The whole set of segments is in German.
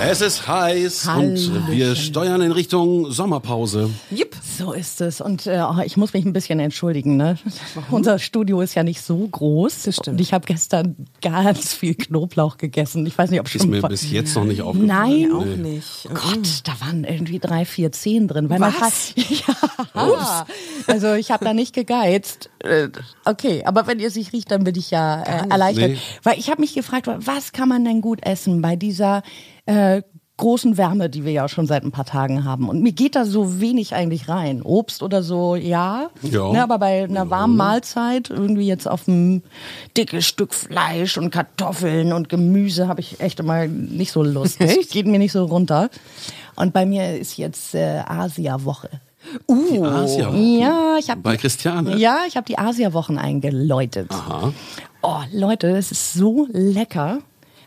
Es ist heiß Hallöchen. und wir steuern in Richtung Sommerpause. Yep. So ist es. Und äh, oh, ich muss mich ein bisschen entschuldigen. Ne? Unser Studio ist ja nicht so groß. Das stimmt. Und ich habe gestern ganz viel Knoblauch gegessen. Ich weiß nicht, ob Ist schon mir vor- bis jetzt noch nicht aufgefallen. Nein, Auch nicht. Oh Gott, da waren irgendwie drei, vier Zehen drin. Weil Man Was? hat, ja, also ich habe da nicht gegeizt. Äh, Okay, aber wenn ihr sich riecht, dann bin ich ja äh, erleichtert. Nee. Weil ich habe mich gefragt, was kann man denn gut essen bei dieser äh, großen Wärme, die wir ja schon seit ein paar Tagen haben. Und mir geht da so wenig eigentlich rein. Obst oder so, ja. Ja. Ne, aber bei einer warmen Mahlzeit, irgendwie jetzt auf ein dickes Stück Fleisch und Kartoffeln und Gemüse, habe ich echt immer nicht so Lust. Das Echt? geht mir nicht so runter. Und bei mir ist jetzt äh, Asia-Woche. Die Asia. Ja, ich habe Bei Christiane. ja, ich habe die Asia-Wochen eingeläutet. Aha. Oh, Leute, das ist so lecker.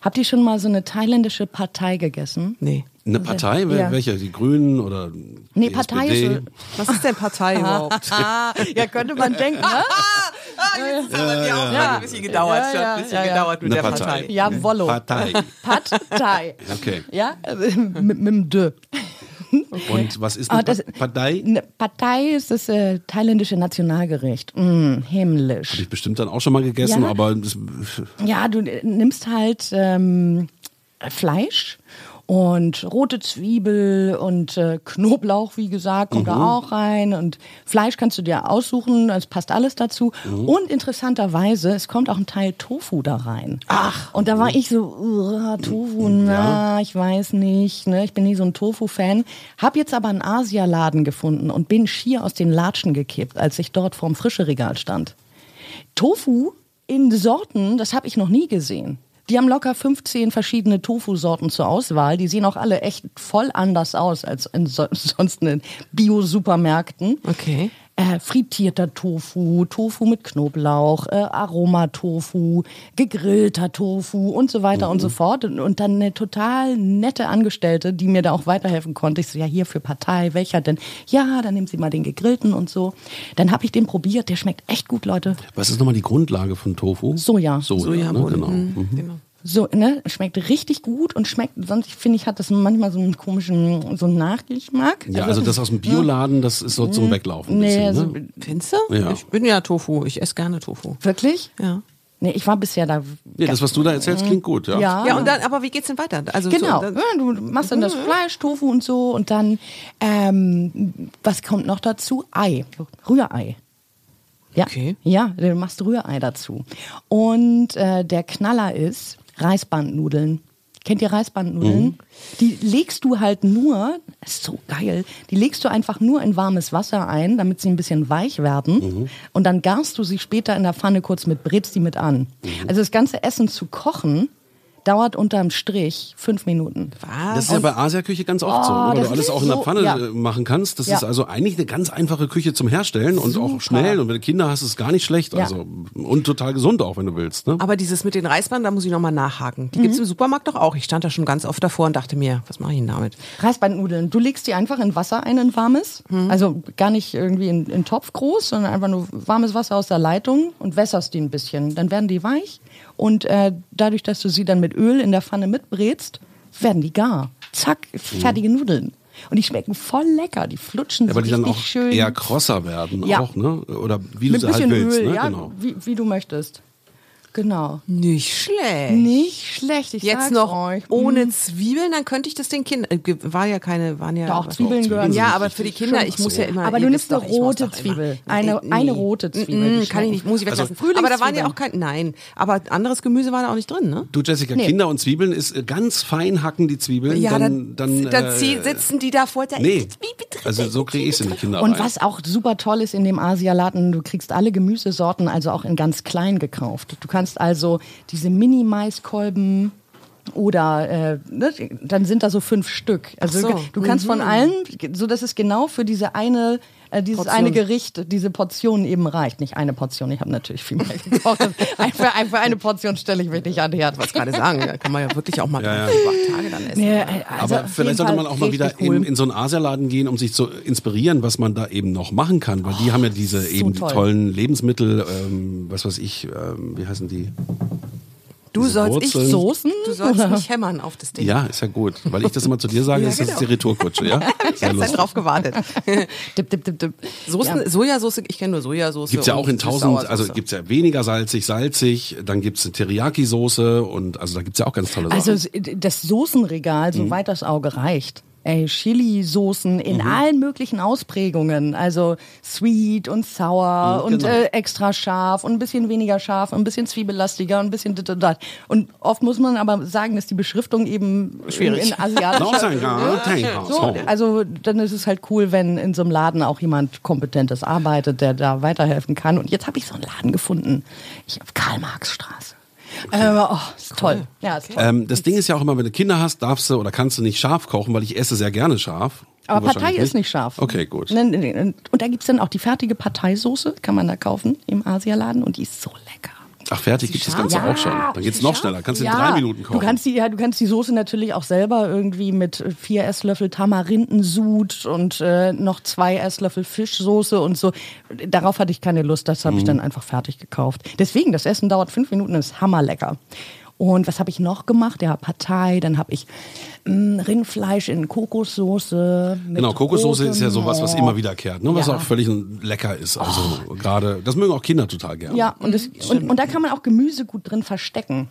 Habt ihr schon mal so eine thailändische Partei gegessen? Nee. Eine Partei? Ja. Welche? Die Grünen oder Nee, die Partei SPD? ist Was ist denn Partei überhaupt? ja, könnte man denken, ne? Jetzt hat die Aufnahme ein bisschen gedauert. Ja, ja, ein bisschen ja, ja. gedauert mit Eine der Partei. Partei. Ja, Wollo. Partei. Partei. Okay. Ja, also mit, mit dem Dö. Und was ist Ah, eine das- Pa- Partei? Eine Partei ist das äh, thailändische Nationalgericht. Mm, himmlisch. Habe ich bestimmt dann auch schon mal gegessen, Ja. aber das, Ja, du äh, nimmst halt ähm, Fleisch und rote Zwiebel und äh, Knoblauch, wie gesagt, kommt da auch rein. Und Fleisch kannst du dir aussuchen, es passt alles dazu. Und interessanterweise, es kommt auch ein Teil Tofu da rein. Ach. Und da war ich so, "Uah, Tofu, na, ich weiß nicht. Ne? Ich bin nie so ein Tofu-Fan. Hab jetzt aber einen Asialaden gefunden und bin schier aus den Latschen gekippt, als ich dort vorm Frischeregal stand. Tofu in Sorten, das habe ich noch nie gesehen. Die haben locker 15 verschiedene Tofu-Sorten zur Auswahl. Die sehen auch alle echt voll anders aus als in so, sonst in Bio-Supermärkten. Okay. Äh, frittierter Tofu, Tofu mit Knoblauch, äh, Aromatofu, gegrillter Tofu und so weiter und so fort. Und, und dann eine total nette Angestellte, die mir da auch weiterhelfen konnte. Ich so, ja, hier für Partei, welcher denn? Ja, dann nehmen Sie mal den gegrillten und so. Dann habe ich den probiert, der schmeckt echt gut, Leute. was ist nochmal die Grundlage von Tofu? Soja. Soja, ne? Sojabohnen. genau. Mhm. Genau. So, ne, schmeckt richtig gut und schmeckt, sonst finde ich, hat das manchmal so einen komischen, so einen Nachgeschmack. Ja, also das aus dem Bioladen, das ist so zum Weglaufen. ein Nee, bisschen, also, ne? Findest du? Ja. Ich bin ja Tofu. Ich esse gerne Tofu. wirklich? Ja. Nee, ich war bisher da. Ja, das, was du da erzählst, klingt gut, ja. Ja. Ja, und dann, aber wie geht's denn weiter? Also Genau, So, dann, ja, du machst dann das Fleisch, Tofu und so und dann, ähm, was kommt noch dazu? Ei, Rührei. Ja, Okay. ja, du machst Rührei dazu. Und äh, der Knaller ist Reisbandnudeln. Kennt ihr Reisbandnudeln? Die legst du halt nur, das ist so geil, die legst du einfach nur in warmes Wasser ein, damit sie ein bisschen weich werden. Und dann garst du sie später in der Pfanne kurz mit, brätst die mit an. Also das ganze Essen zu kochen, dauert unterm Strich fünf Minuten. was? Das ist ja bei Asiaküche ganz oft so, Oh, weil das du alles auch in der so- Pfanne ja. äh, machen kannst. Das Ja. ist also eigentlich eine ganz einfache Küche zum Herstellen und auch Super. schnell. Und wenn du Kinder hast, ist es gar nicht schlecht. Ja. Also und total gesund auch, wenn du willst. Ne? aber dieses mit den Reisbahnen, da muss ich nochmal nachhaken. Die Mhm. gibt's im Supermarkt doch auch. Ich stand da schon ganz oft davor und dachte mir, was mache ich denn damit? Reisbandnudeln. Du legst die einfach in Wasser ein, in warmes. Mhm. Also gar nicht irgendwie in, in Topf groß, sondern einfach nur warmes Wasser aus der Leitung und wässerst die ein bisschen. Dann werden die weich. Und äh, dadurch, dass du sie dann mit Öl in der Pfanne mitbrätst, werden die gar. Zack, fertige Nudeln. Und die schmecken voll lecker. Die flutschen Ja, so weil die dann auch schön. eher krosser werden Ja. auch, ne? Oder wie du mit sie bisschen halt willst, Öl, ne? ja, Genau. wie, wie du möchtest. Genau. Nicht schlecht. Nicht schlecht, ich Jetzt sag's noch euch. ohne Zwiebeln, dann könnte ich das den Kindern. Äh, war ja keine, waren ja. Doch, Zwiebeln gehören. Ja, aber für die Kinder, ich muss ja immer. Aber du nimmst eine rote Zwiebel. Eine- eine rote Zwiebel, Mm, Kann ich nicht, muss ich weglassen. aber da waren ja auch kein, nein. Aber anderes Gemüse war da auch nicht drin, ne? Du Jessica, Nee. Kinder und Zwiebeln ist äh, ganz fein hacken die Zwiebeln. dann, dann, dann äh, sitzen die da vor der Nee, Zwiebel drin. also so kriege ich es in die Kinder Und was auch super toll ist in dem Asialaden, du kriegst alle Gemüsesorten also auch in ganz klein gekauft. Du kannst also diese Mini-Maiskolben oder äh, ne, dann sind da so fünf Stück. Also so. du kannst von allen, so dass es genau für diese eine äh, dieses Portion. eine Gericht, diese Portion eben reicht. Nicht eine Portion, ich habe natürlich viel mehr gekocht. Einfach, einfach eine Portion stelle ich mir nicht an die Herd. was gerade sagen, da kann man ja wirklich auch mal Ja, ja. Tage dann essen. Nee, also Aber vielleicht sollte man auch mal wieder cool. in, in so einen Asialaden gehen, um sich zu inspirieren, was man da eben noch machen kann. Weil die haben ja diese so eben toll. tollen Lebensmittel, ähm, was weiß ich, ähm, wie heißen die? Du sollst ich Wurzeln. Soßen? Du sollst mich hämmern auf das Ding. Ja, ist ja gut. Weil ich das immer zu dir sage, Ja, ist das genau. die Retourkutsche, ja? Ich habe lustig. drauf gewartet. Dip, dip, dip, dip. Soßen, Ja. Sojasauce, ich kenne nur Sojasauce. Gibt's ja auch in tausend, also gibt's ja weniger salzig, salzig, dann gibt's eine Teriyaki-Soße und also da gibt's ja auch ganz tolle Sachen. Also das Soßenregal, soweit das Auge reicht. Ey, Chili-Soßen in allen möglichen Ausprägungen. Also sweet und sour Mhm, und genau. äh, extra scharf und ein bisschen weniger scharf und ein bisschen zwiebellastiger und ein bisschen dit und dat. Und oft muss man aber sagen, dass die Beschriftung eben Schwierig. in asiatischer... You. So, So. also dann ist es halt cool, wenn in so einem Laden auch jemand Kompetentes arbeitet, der da weiterhelfen kann. Und jetzt habe ich so einen Laden gefunden. Ich auf Karl-Marx-Straße. Äh, oh, ist toll. Ja, ist toll. Ähm, das Ding ist ja auch immer, wenn du Kinder hast, darfst du oder kannst du nicht scharf kochen, weil ich esse sehr gerne scharf. Aber Partei ist nicht scharf. Okay, gut. Ne, ne, ne. Und da gibt's dann auch die fertige Parteisoße, kann man da kaufen im Asialaden und die ist so lecker. Ach, fertig gibt das Ganze Ja. auch schon. Dann geht's noch schneller. Kannst du in drei Minuten kochen. Du kannst die, ja, du kannst die Soße natürlich auch selber irgendwie mit vier Esslöffel Tamarindensud und äh, noch zwei Esslöffel Fischsoße und so. Darauf hatte ich keine Lust, das habe Mhm. ich dann einfach fertig gekauft. Deswegen, das Essen dauert fünf Minuten, ist hammerlecker. Und was habe ich noch gemacht? Ja, Partei, dann habe ich mh, Rindfleisch in Kokossoße. Genau, Kokossoße ist ja sowas, was immer wiederkehrt, ne? was Ja. auch völlig lecker ist. Also gerade, das mögen auch Kinder total gerne. Ja, und, das, und, und da kann man auch Gemüse gut drin verstecken.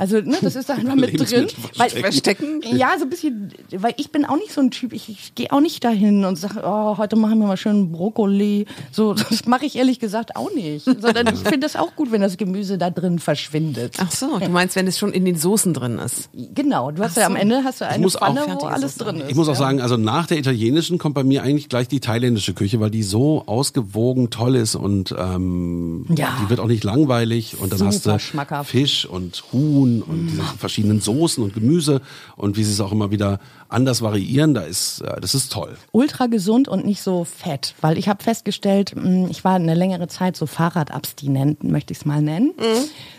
Also, ne, das ist da einfach mit drin. Weil, verstecken? Ja, so ein bisschen, weil ich bin auch nicht so ein Typ, ich, ich gehe auch nicht dahin und sage, oh, heute machen wir mal schön Brokkoli. So, das mache ich ehrlich gesagt auch nicht. Sondern ich finde das auch gut, wenn das Gemüse da drin verschwindet. Ach so, du meinst, wenn es schon in den Soßen drin ist. Genau, du hast ja am Ende hast du eine Pfanne, wo alles drin ist. Ich muss auch ja. sagen, also nach der italienischen kommt bei mir eigentlich gleich die thailändische Küche, weil die so ausgewogen toll ist und ähm, Ja. die wird auch nicht langweilig und dann hast Super du schmackhaft. Fisch und Huhn und diese verschiedenen Soßen und Gemüse und wie sie es auch immer wieder anders variieren, da ist äh, das ist toll. ultra gesund und nicht so fett, weil ich habe festgestellt, mh, ich war eine längere Zeit so Fahrradabstinent, möchte ich es mal nennen.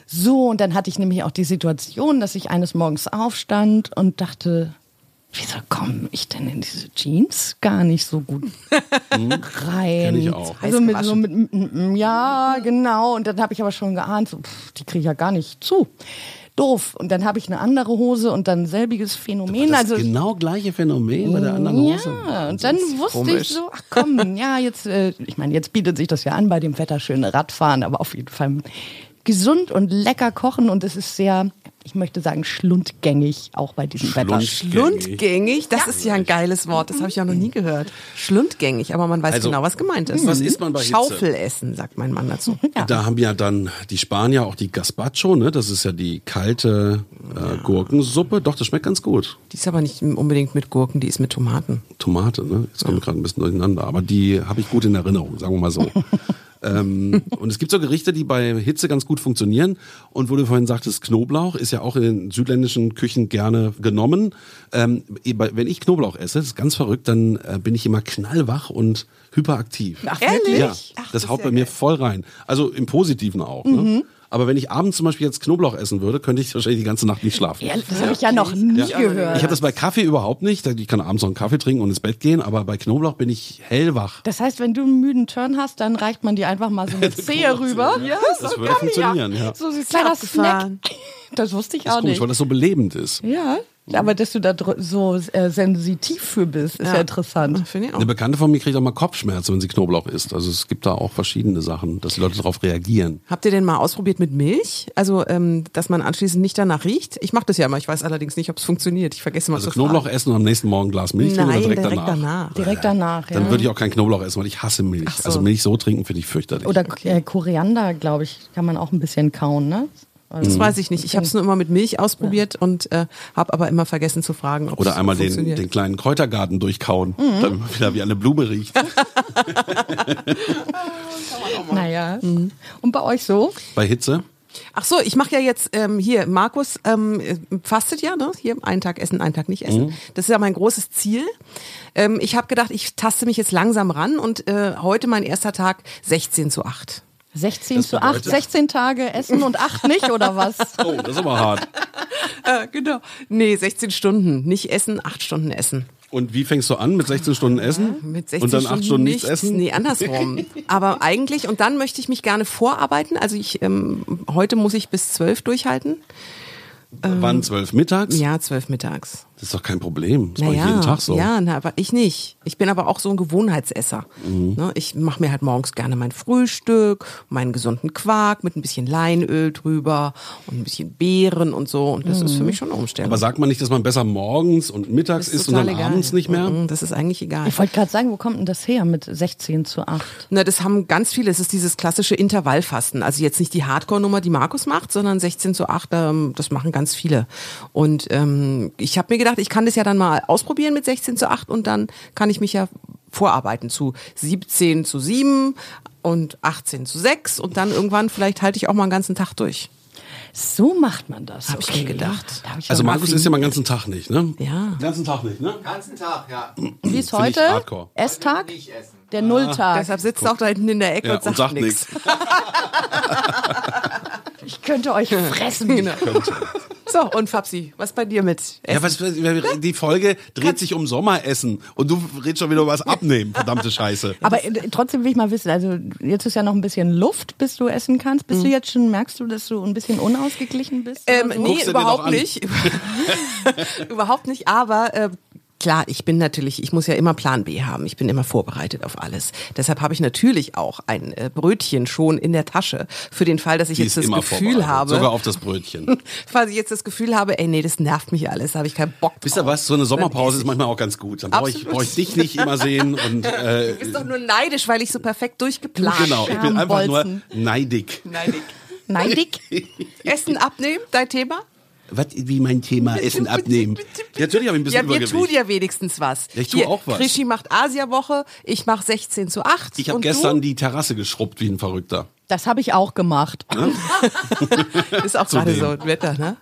So, und dann hatte ich nämlich auch die Situation, dass ich eines Morgens aufstand und dachte, wieso komme ich denn in diese Jeans gar nicht so gut rein? Kenn ich auch. Also mit, so mit, mit, mit, ja, genau. Und dann habe ich aber schon geahnt, so, pff, die kriege ich ja gar nicht zu. Doof. Und dann habe ich eine andere Hose und dann selbiges Phänomen. Das also genau gleiche Phänomen bei der anderen Hose. ja, und dann wusste komisch. ich so, ach komm, ja, jetzt, äh, ich meine, jetzt bietet sich das ja an bei dem Wetter schöne Radfahren, aber auf jeden Fall gesund und lecker kochen und es ist sehr, ich möchte sagen, schlundgängig auch bei diesem Wetter. Schlund- Schlundgängig, das ist ja ein geiles Wort, das habe ich ja noch nie gehört. Schlundgängig, aber man weiß Also, genau, was gemeint ist. was isst man bei Hitze? Schaufelessen, sagt mein Mann dazu. Ja. Da haben ja dann die Spanier auch die Gazpacho, ne? Das ist ja die kalte äh, Gurkensuppe. Doch, das schmeckt ganz gut. Die ist aber nicht unbedingt mit Gurken, die ist mit Tomaten. Tomate, ne? Jetzt kommt gerade ein bisschen durcheinander, aber die habe ich gut in Erinnerung, sagen wir mal so. ähm, und es gibt so Gerichte, die bei Hitze ganz gut funktionieren. Und wo du vorhin sagtest, Knoblauch ist ja auch in den südländischen Küchen gerne genommen. Ähm, wenn ich Knoblauch esse, das ist ganz verrückt, dann äh, bin ich immer knallwach und hyperaktiv. Ach, wirklich? Ja, Ach, das, ist haut bei mir geil. voll rein. Also im Positiven auch. Ne? Aber wenn ich abends zum Beispiel jetzt Knoblauch essen würde, könnte ich wahrscheinlich die ganze Nacht nicht schlafen. Ja, das habe ich ja noch nie gehört. Ich habe das bei Kaffee überhaupt nicht. Ich kann abends noch einen Kaffee trinken und ins Bett gehen, aber bei Knoblauch bin ich hellwach. Das heißt, wenn du einen müden Turn hast, dann reicht man dir einfach mal so eine Zehe rüber. Ja, das würde funktionieren. Ja. So ein kleiner Snack. Das wusste ich Das auch komisch, nicht. weil das so belebend ist. Ja, Aber dass du da so äh, sensitiv für bist, ist ja, interessant. Finde ich auch. Eine Bekannte von mir kriegt auch mal Kopfschmerzen, wenn sie Knoblauch isst. Also es gibt da auch verschiedene Sachen, dass die Leute darauf reagieren. Habt ihr denn mal ausprobiert mit Milch? Also, ähm, dass man anschließend nicht danach riecht? Ich mache das ja immer. Ich weiß allerdings nicht, ob es funktioniert. Ich vergesse mal Also zu Knoblauch fragen. essen und am nächsten Morgen ein Glas Milch trinken Nein, oder direkt, direkt danach. danach. Direkt danach, ja. Dann würde ich auch keinen Knoblauch essen, weil ich hasse Milch. So. Also Milch so trinken finde ich fürchterlich. Oder äh, Koriander, glaube ich, kann man auch ein bisschen kauen, ne? Also, Das weiß ich nicht. Ich habe es nur immer mit Milch ausprobiert und äh, habe aber immer vergessen zu fragen, ob Oder es einmal den, den kleinen Kräutergarten durchkauen, Mhm. damit man wieder wie eine Blume riecht. Naja. Und bei euch so? Bei Hitze. Ach so, ich mache ja jetzt ähm, hier, Markus ähm, äh, fastet ja, ne? Hier einen Tag essen, einen Tag nicht essen. Mhm. Das ist ja mein großes Ziel. Ähm, ich habe gedacht, ich taste mich jetzt langsam ran und äh, heute mein erster Tag 16 zu 8. 16 Das zu 8, bedeutet- 16 Tage essen und 8 nicht, oder was? Oh, das ist aber hart. Äh, genau. Nee, 16 Stunden. Nicht essen, 8 Stunden essen. Und wie fängst du an? Mit 16 Stunden Essen? Mit 16 und dann Stunden 8 Stunden nichts essen? Nee, andersrum. Aber eigentlich, und dann möchte ich mich gerne vorarbeiten. Also ich, ähm, heute muss ich bis 12 durchhalten. Wann? 12 mittags? Ja, 12 mittags. Das ist doch kein Problem. Das mache ich Naja, jeden Tag so. Ja, na, aber ich nicht. Ich bin aber auch so ein Gewohnheitsesser. Mhm. Ne, ich mache mir halt morgens gerne mein Frühstück, meinen gesunden Quark mit ein bisschen Leinöl drüber und ein bisschen Beeren und so. Und das ist für mich schon eine Umstellung. Mhm. Aber sagt man nicht, dass man besser morgens und mittags isst und dann egal. abends nicht mehr? Mhm, Das ist eigentlich egal. Ich wollte gerade sagen, wo kommt denn das her mit 16 zu 8? Na, das haben ganz viele. Es ist dieses klassische Intervallfasten. Also jetzt nicht die Hardcore-Nummer, die Markus macht, sondern 16 zu 8, ähm, das machen ganz viele. Und ähm, ich habe mir gedacht, ich kann das ja dann mal ausprobieren mit 16 zu 8 und dann kann ich mich ja vorarbeiten zu 17 zu 7 und 18 zu 6 und dann irgendwann vielleicht halte ich auch mal einen ganzen Tag durch. So macht man das. Hab ich mir gedacht. Ich Also Markus ist ja mal den ganzen Tag nicht, ne? Ja. Den ganzen Tag nicht, ne? ganzen Tag, ja. Wie ist ich heute? Esstag? Der Nulltag. Deshalb sitzt er auch da hinten in der Ecke Ja, und sagt, sagt nichts. Ich könnte euch fressen. Genau. So, und Fabsi, was bei dir mit Essen? Ja, was, die Folge dreht sich um Sommeressen und du redest schon wieder über was abnehmen, verdammte Scheiße. Aber äh, trotzdem will ich mal wissen, also jetzt ist ja noch ein bisschen Luft, bis du essen kannst. Bist du jetzt schon, merkst du, dass du ein bisschen unausgeglichen bist? Ähm, so? nee, Guckst überhaupt nicht. überhaupt nicht, aber äh, klar, ich bin natürlich, ich muss ja immer Plan B haben. Ich bin immer vorbereitet auf alles. Deshalb habe ich natürlich auch ein äh, Brötchen schon in der Tasche für den Fall, dass ich Die jetzt das immer Gefühl vorbereitet, habe, Sogar auf das Brötchen. falls ich jetzt das Gefühl habe, ey, nee, das nervt mich alles, da habe ich keinen Bock drauf. Wisst ihr was? So eine Sommerpause ist manchmal auch ganz gut. Dann brauche ich, brauch ich dich nicht immer sehen und äh, Du bist doch nur neidisch, weil ich so perfekt durchgeplant genau. Ich bin einfach nur neidig. Neidig. Neidig? Essen abnehmen, dein Thema? Was, wie mein Thema Essen abnehmen. Ja, natürlich habe ich ein bisschen Ja, wir Übergewicht. tun ja wenigstens was. Ja, ich tue auch was. Krischi macht Asia-Woche, ich mache 16 zu 8. ich habe gestern du? die Terrasse geschrubbt wie ein Verrückter. Das habe ich auch gemacht. Ist auch gerade so ein Wetter, ne?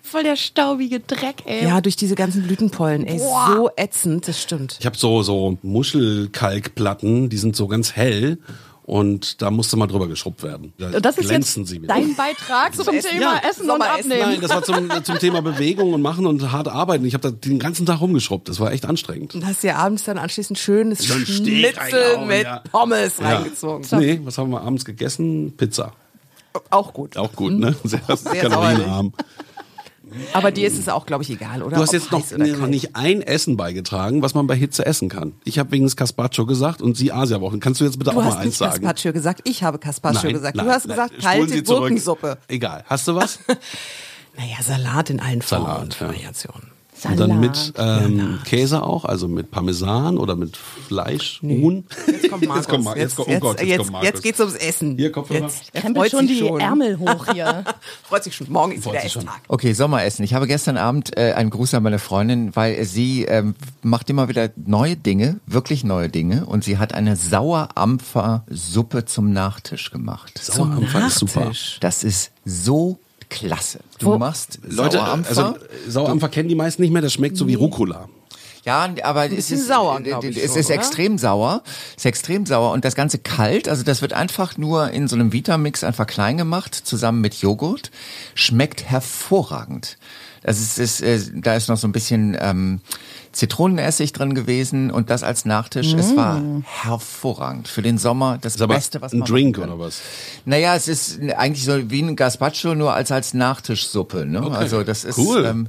Voll der staubige Dreck, ey. Ja, durch diese ganzen Blütenpollen. Ey, so ätzend, das stimmt. Ich habe so, so Muschelkalkplatten, die sind so ganz hell und da musste mal drüber geschrubbt werden. Da Und das ist glänzen jetzt sie wieder. dein Beitrag zum, Essen. Thema Ja, Essen und. Abnehmen. Nein, das war zum, zum Thema Bewegung und Machen und hart arbeiten. Ich habe da den ganzen Tag rumgeschrubbt. Das war echt anstrengend. Und hast dir abends dann anschließend schönes So Schnitzel mit ja. Pommes Ja. reingezogen. Nee, was haben wir abends gegessen? Pizza. Auch gut. Auch gut, ne? Sehr, Sehr kalorienarm. Aber dir ist es auch, glaube ich, egal, oder? Du hast Ob jetzt noch, noch nicht ein Essen beigetragen, was man bei Hitze essen kann. Ich habe wegen des Carpaccio gesagt und Sie Asia-Wochen. Kannst du jetzt bitte Du auch hast mal eins sagen? Carpaccio gesagt, ich habe Carpaccio gesagt. du hast gesagt, Spulen Sie kalte. Gurkensuppe. Egal. Hast du was? Naja, Salat in allen Formen Salat, und ja. Variationen. Und dann mit Salat. ähm, Käse auch, also mit Parmesan oder mit Fleisch, Huhn. Jetzt kommt Markus. Jetzt kommt, Mar- jetzt, kommt, oh Gott, jetzt, jetzt, kommt Markus. jetzt geht's ums Essen. Hier, Kopfhörer. Jetzt, er Krempelt freut schon die schon. Ärmel hoch hier. Freut sich schon. Morgen ist Freut wieder sich schon. Esstag. Okay, Sommeressen. Ich habe gestern Abend äh, einen Gruß an meine Freundin, weil sie ähm, macht immer wieder neue Dinge, wirklich neue Dinge. Und sie hat eine Sauerampfer-Suppe zum Nachtisch gemacht. Sauerampfer ist super. Nachtisch. Das ist so klasse. Du Wo- machst Leute, Sauerampfer. also Sauerampfer kennen die meisten nicht mehr, das schmeckt so wie Rucola. Ja, aber es ist sauer, äh, glaub ich Es schon, ist oder? extrem sauer. Es ist extrem sauer und das Ganze kalt. Also das wird einfach nur in so einem Vitamix einfach klein gemacht, zusammen mit Joghurt. Schmeckt hervorragend. Das ist, ist äh, da ist noch so ein bisschen ähm, Zitronenessig drin gewesen und das als Nachtisch. Es war hervorragend für den Sommer. Das Ist aber Beste, was ein man Drink machen kann. oder was? Naja, es ist eigentlich so wie ein Gazpacho, nur als als Nachtischsuppe. Ne? Also das ist Cool. ähm,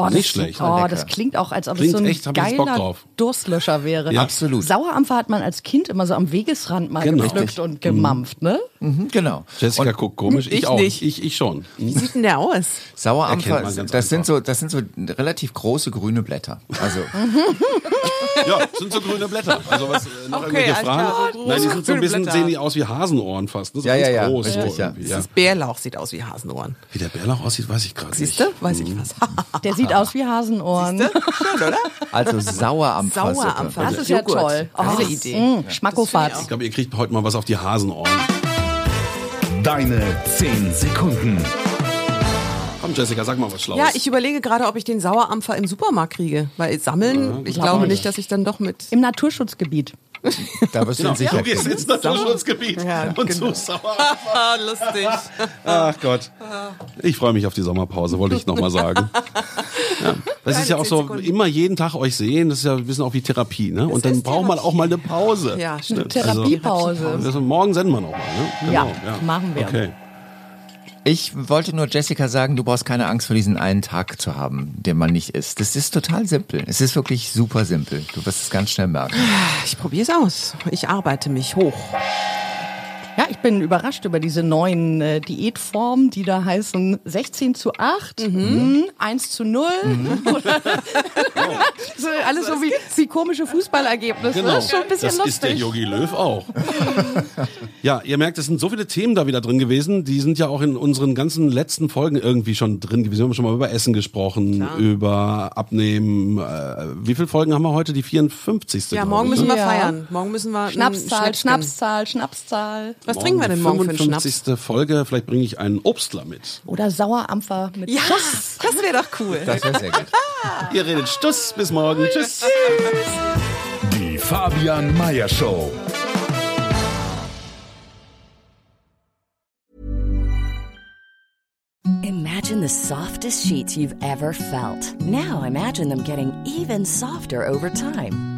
Oh, das, Nicht schlecht. Oh, das klingt auch, als ob Klingt es so ein echt, geiler. Durstlöscher wäre. Ja. Absolut. Sauerampfer hat man als Kind immer so am Wegesrand mal Genau. gepflückt und gemampft, ne? Mhm, genau. Jessica guckt komisch, ich, Ich auch. nicht. Ich, ich schon. Wie sieht denn der aus? Sauerampfer, das sind so, das sind so relativ große grüne Blätter. Also Ja, sind so grüne Blätter. Also was, äh, noch Okay, irgendwelche Fragen? klar. Nein, die sind so ein bisschen, Blätter. sehen die aus wie Hasenohren fast. Ne? So Ja, ganz ja, ja, groß. richtig, so ja. Das Bärlauch sieht aus wie Hasenohren. Wie der Bärlauch aussieht, weiß ich gerade nicht. Siehst du? Weiß ich was. Der sieht aus wie Hasenohren. Schön, oder? Also Sauerampfer. Sauerampfer. Das ist ja Joghurt. toll. Geile Oh, Idee. mh, Schmackofatz. Ich glaube, ihr kriegt heute mal was auf die Hasenohren. Deine 10 Sekunden. Komm, Jessica, sag mal was Schlaues. Ja, ich überlege gerade, ob ich den Sauerampfer im Supermarkt kriege. Weil sammeln, ich glaube nicht, dass ich dann doch mit. Im Naturschutzgebiet. Da wirst du Genau. ihn sicher Du gehst ins Naturschutzgebiet Ja, und genau. suchst sauer. Ah, lustig. Ach Gott. Ich freue mich auf die Sommerpause, wollte ich nochmal sagen. Ja. Das ist ja auch so, Sekunden. immer jeden Tag euch sehen, das ist ja ein bisschen auch wie Therapie, ne? Und dann braucht man auch mal eine Pause. Ja, stimmt. Therapiepause. Also, morgen senden wir nochmal, ne? Ja, machen wir. Okay. Ich wollte nur Jessica sagen, du brauchst keine Angst vor diesen einen Tag zu haben, den man nicht isst. Das ist total simpel. Es ist wirklich super simpel. Du wirst es ganz schnell merken. Ich probiere es aus. Ich arbeite mich hoch. Ja, ich bin überrascht über diese neuen äh, Diätformen, die da heißen 16 zu 8, mhm. 1 zu 0. Oder- so, alles so wie, wie komische Fußballergebnisse. Genau. Das ist schon ein bisschen das ist der lustig. Yogi Löw auch. ja, ihr merkt, es sind so viele Themen da wieder drin gewesen. Die sind ja auch in unseren ganzen letzten Folgen irgendwie schon drin gewesen. Wir haben schon mal über Essen gesprochen, über Abnehmen. Äh, wie viele Folgen haben wir heute? Die 54. Ja, morgen ich, müssen ne? wir Ja. feiern. Morgen müssen wir. Schnapszahl. Schnapszahl, Schnapszahl. Was trinken wir denn morgen für einen Schnaps? 55. Folge. Vielleicht bringe ich einen Obstler mit. Oder Sauerampfer mit Ja, Schuss. das wäre doch cool. Das wäre sehr gut. Ihr redet Stuss. Bis morgen. Tschüss. Die Fabian Meyer Show. Imagine the softest sheets you've ever felt. Now imagine them getting even softer over time.